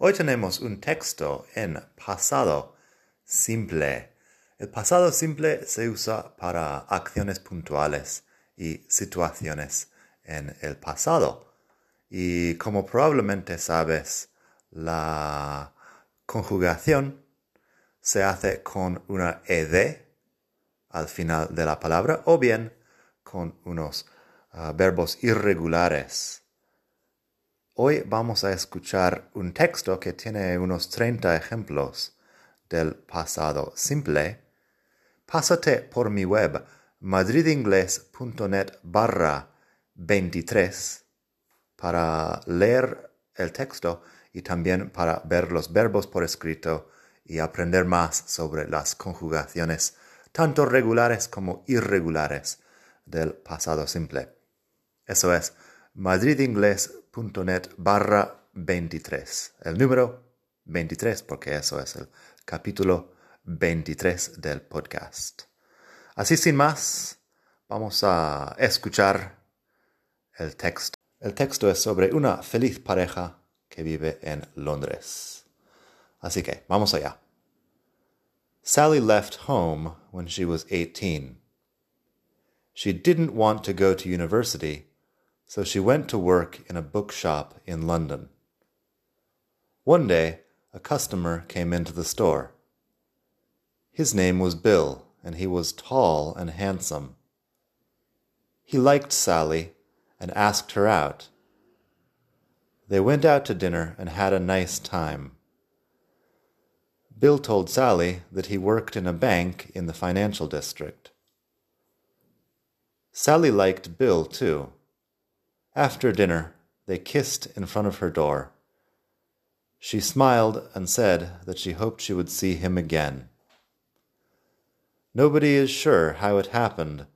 Hoy tenemos un texto en pasado simple. El pasado simple se usa para acciones puntuales y situaciones en el pasado. Y como probablemente sabes, la conjugación se hace con una ed al final de la palabra o bien con unos ah, verbos irregulares Hoy vamos a escuchar un texto que tiene unos 30 ejemplos del pasado simple. Pásate por mi web madridingles.net barra 23 para leer el texto y también para ver los verbos por escrito y aprender más sobre las conjugaciones, tanto regulares como irregulares, del pasado simple. Eso es madridingles.net barra 23. El número 23 porque eso es el capítulo 23 del podcast. Así sin más, vamos a escuchar el texto. El texto es sobre una feliz pareja que vive en Londres. Así que, vamos allá. Sally left home when she was 18. She didn't want to go to university so she went to work in a bookshop in London. One day, a customer came into the store. His name was Bill, and he was tall and handsome. He liked Sally and asked her out. They went out to dinner and had a nice time. Bill told Sally that he worked in a bank in the financial district. Sally liked Bill, too after dinner, they kissed in front of her door. She smiled and said that she hoped she would see him again. Nobody is sure how it happened,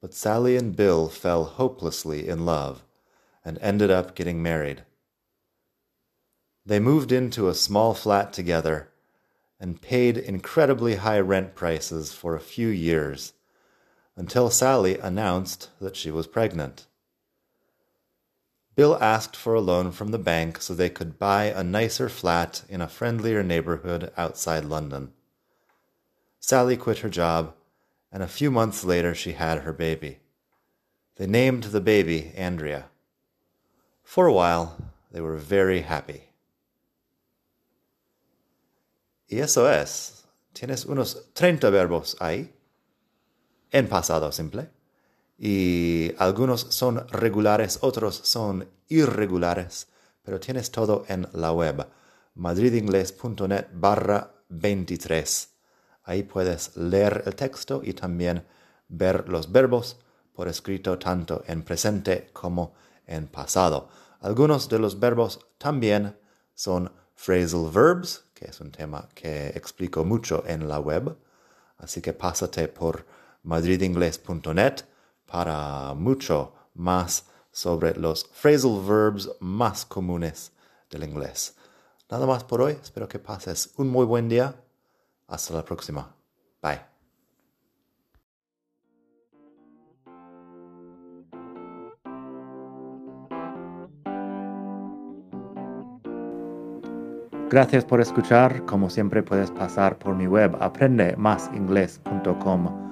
but Sally and Bill fell hopelessly in love and ended up getting married. They moved into a small flat together and paid incredibly high rent prices for a few years until Sally announced that she was pregnant. Bill asked for a loan from the bank so they could buy a nicer flat in a friendlier neighborhood outside London. Sally quit her job, and a few months later she had her baby. They named the baby Andrea. For a while, they were very happy. Y eso es. Tienes unos 30 verbos ahí, en pasado simple y algunos son regulares, otros son irregulares, pero tienes todo en la web madridingles.net barra 23. Ahí puedes leer el texto y también ver los verbos por escrito tanto en presente como en pasado. Algunos de los verbos también son phrasal verbs, que es un tema que explico mucho en la web. Así que pásate por madridingles.net para mucho más sobre los phrasal verbs más comunes del inglés. Nada más por hoy, espero que pases un muy buen día. Hasta la próxima. Bye. Gracias por escuchar. Como siempre puedes pasar por mi web aprendemasingles.com